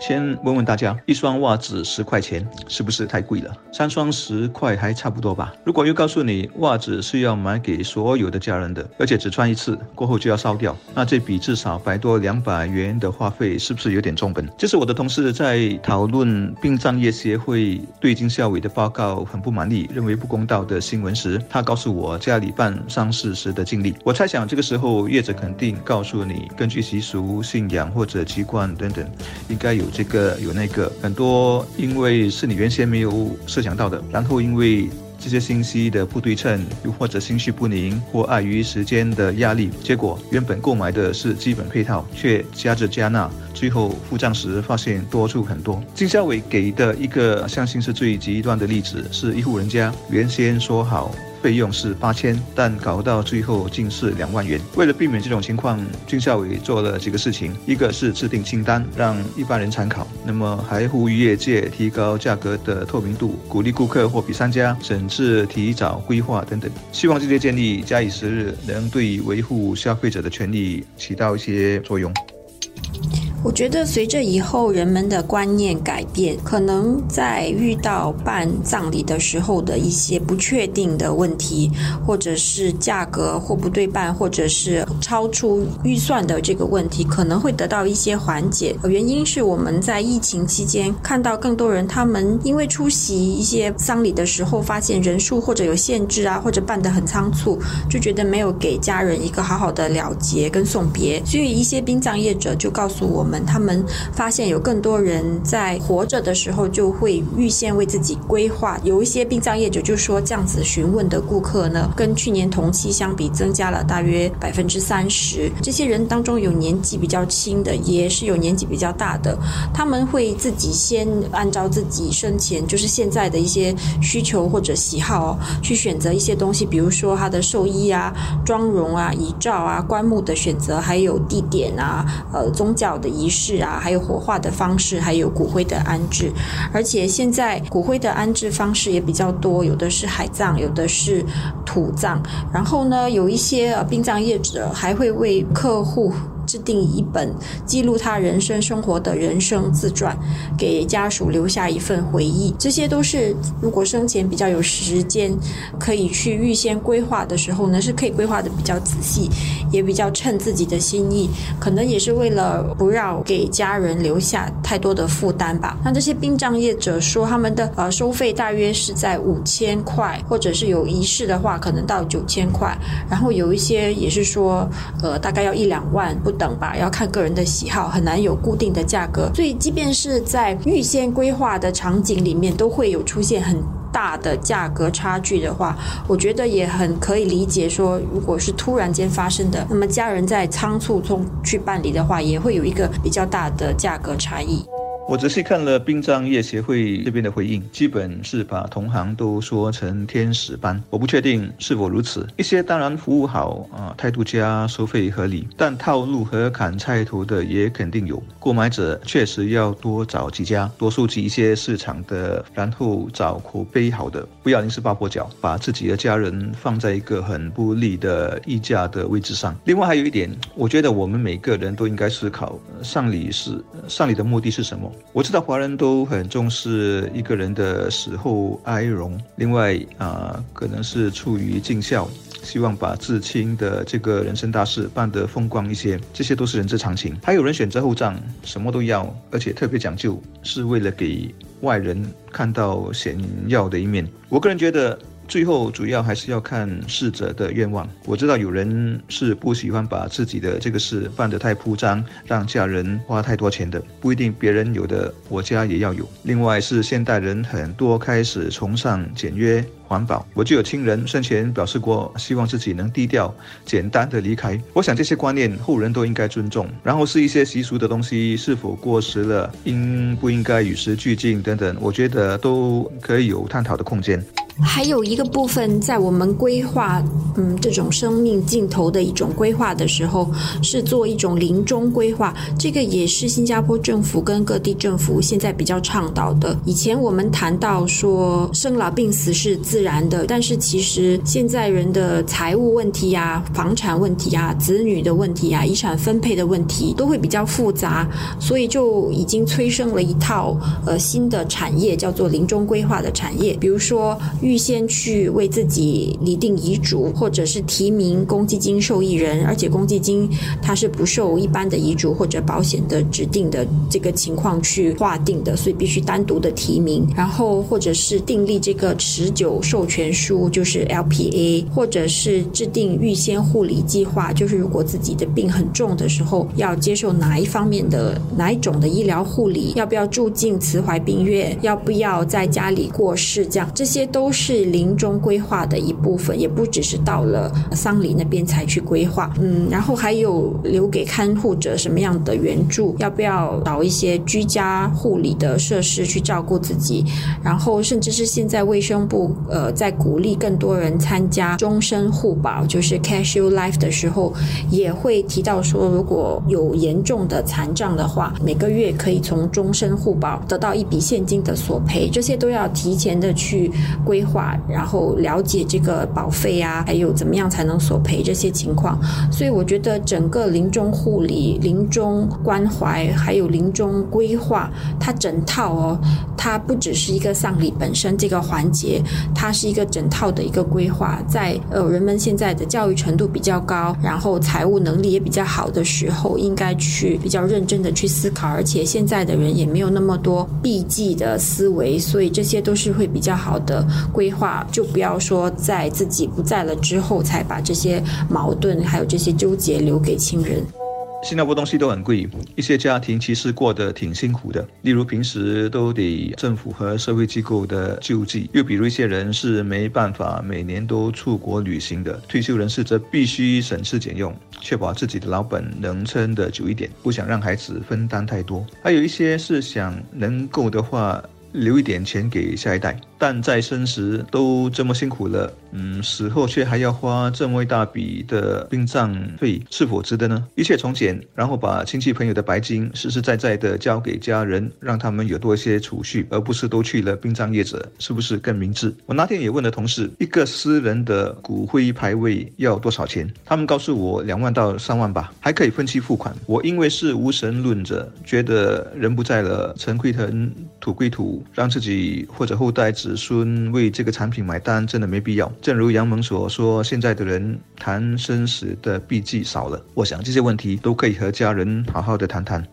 先问问大家，一双袜子十块钱是不是太贵了？三双十块还差不多吧。如果又告诉你袜子是要买给所有的家人的，而且只穿一次，过后就要烧掉，那这笔至少百多两百元的花费，是不是有点重本？这是我的同事在讨论殡葬业协会对经校委的报告很不满意，认为不公道的新闻时，他告诉我家里办丧事时的经历。我猜想这个时候业者肯定告诉你，根据习俗、信仰或者习惯等等，应该有。这个有那个很多，因为是你原先没有设想到的，然后因为这些信息的不对称，又或者心绪不宁，或碍于时间的压力，结果原本购买的是基本配套，却加这加那，最后付账时发现多出很多。金孝伟给的一个相信是最极端的例子，是一户人家原先说好。费用是八千，但搞到最后竟是两万元。为了避免这种情况，军校委做了几个事情：一个是制定清单，让一般人参考；那么还呼吁业界提高价格的透明度，鼓励顾客货比三家，甚至提早规划等等。希望这些建议假以时日，能对维护消费者的权利起到一些作用。我觉得随着以后人们的观念改变，可能在遇到办葬礼的时候的一些不确定的问题，或者是价格或不对办，或者是超出预算的这个问题，可能会得到一些缓解。原因是我们在疫情期间看到更多人，他们因为出席一些丧礼的时候，发现人数或者有限制啊，或者办得很仓促，就觉得没有给家人一个好好的了结跟送别，所以一些殡葬业者就告诉我。们他们发现有更多人在活着的时候就会预先为自己规划，有一些殡葬业者就说这样子询问的顾客呢，跟去年同期相比增加了大约百分之三十。这些人当中有年纪比较轻的，也是有年纪比较大的，他们会自己先按照自己生前就是现在的一些需求或者喜好去选择一些东西，比如说他的寿衣啊、妆容啊、遗照啊、棺木的选择，还有地点啊、呃宗教的。仪仪式啊，还有火化的方式，还有骨灰的安置，而且现在骨灰的安置方式也比较多，有的是海葬，有的是土葬，然后呢，有一些殡葬业者还会为客户。制定一本记录他人生生活的人生自传，给家属留下一份回忆。这些都是如果生前比较有时间，可以去预先规划的时候呢，是可以规划的比较仔细，也比较称自己的心意。可能也是为了不要给家人留下太多的负担吧。那这些殡葬业者说，他们的呃收费大约是在五千块，或者是有仪式的话，可能到九千块。然后有一些也是说，呃，大概要一两万不。等吧，要看个人的喜好，很难有固定的价格。所以，即便是在预先规划的场景里面，都会有出现很大的价格差距的话，我觉得也很可以理解。说，如果是突然间发生的，那么家人在仓促中去办理的话，也会有一个比较大的价格差异。我仔细看了殡葬业协会这边的回应，基本是把同行都说成天使般。我不确定是否如此。一些当然服务好啊，态度佳，收费合理，但套路和砍菜头的也肯定有。购买者确实要多找几家，多收集一些市场的，然后找口碑好的，不要临时抱佛脚，把自己的家人放在一个很不利的溢价的位置上。另外还有一点，我觉得我们每个人都应该思考，丧礼是丧礼的目的是什么？我知道华人都很重视一个人的死后哀荣，另外啊，可能是出于尽孝，希望把至亲的这个人生大事办得风光一些，这些都是人之常情。还有人选择厚葬，什么都要，而且特别讲究，是为了给外人看到显耀的一面。我个人觉得。最后，主要还是要看逝者的愿望。我知道有人是不喜欢把自己的这个事办得太铺张，让家人花太多钱的，不一定别人有的，我家也要有。另外是现代人很多开始崇尚简约环保，我就有亲人生前表示过，希望自己能低调简单的离开。我想这些观念后人都应该尊重。然后是一些习俗的东西是否过时了，应不应该与时俱进等等，我觉得都可以有探讨的空间。还有一个部分，在我们规划嗯这种生命尽头的一种规划的时候，是做一种临终规划。这个也是新加坡政府跟各地政府现在比较倡导的。以前我们谈到说生老病死是自然的，但是其实现在人的财务问题呀、房产问题呀、子女的问题呀、遗产分配的问题都会比较复杂，所以就已经催生了一套呃新的产业，叫做临终规划的产业。比如说。预先去为自己拟定遗嘱，或者是提名公积金受益人，而且公积金它是不受一般的遗嘱或者保险的指定的这个情况去划定的，所以必须单独的提名。然后或者是订立这个持久授权书，就是 LPA，或者是制定预先护理计划，就是如果自己的病很重的时候，要接受哪一方面的哪一种的医疗护理，要不要住进慈怀病院，要不要在家里过世，这样这些都是。是临终规划的一部分，也不只是到了丧礼那边才去规划。嗯，然后还有留给看护者什么样的援助，要不要找一些居家护理的设施去照顾自己？然后甚至是现在卫生部呃在鼓励更多人参加终身护保，就是 Casual Life 的时候，也会提到说，如果有严重的残障的话，每个月可以从终身护保得到一笔现金的索赔，这些都要提前的去规。规划，然后了解这个保费啊，还有怎么样才能索赔这些情况。所以我觉得整个临终护理、临终关怀，还有临终规划，它整套哦，它不只是一个丧礼本身这个环节，它是一个整套的一个规划。在呃人们现在的教育程度比较高，然后财务能力也比较好的时候，应该去比较认真的去思考。而且现在的人也没有那么多避忌的思维，所以这些都是会比较好的。规划就不要说在自己不在了之后才把这些矛盾还有这些纠结留给亲人。新加坡东西都很贵，一些家庭其实过得挺辛苦的。例如平时都得政府和社会机构的救济，又比如一些人是没办法每年都出国旅行的，退休人士则必须省吃俭用，确保自己的老本能撑得久一点，不想让孩子分担太多。还有一些是想能够的话留一点钱给下一代。但在生时都这么辛苦了，嗯，死后却还要花这么一大笔的殡葬费，是否值得呢？一切从简，然后把亲戚朋友的白金实实在在的交给家人，让他们有多一些储蓄，而不是都去了殡葬业者，是不是更明智？我那天也问了同事，一个私人的骨灰牌位要多少钱？他们告诉我两万到三万吧，还可以分期付款。我因为是无神论者，觉得人不在了，尘归尘，土归土，让自己或者后代子。子孙为这个产品买单，真的没必要。正如杨蒙所说，现在的人谈生死的笔记少了。我想这些问题都可以和家人好好的谈谈。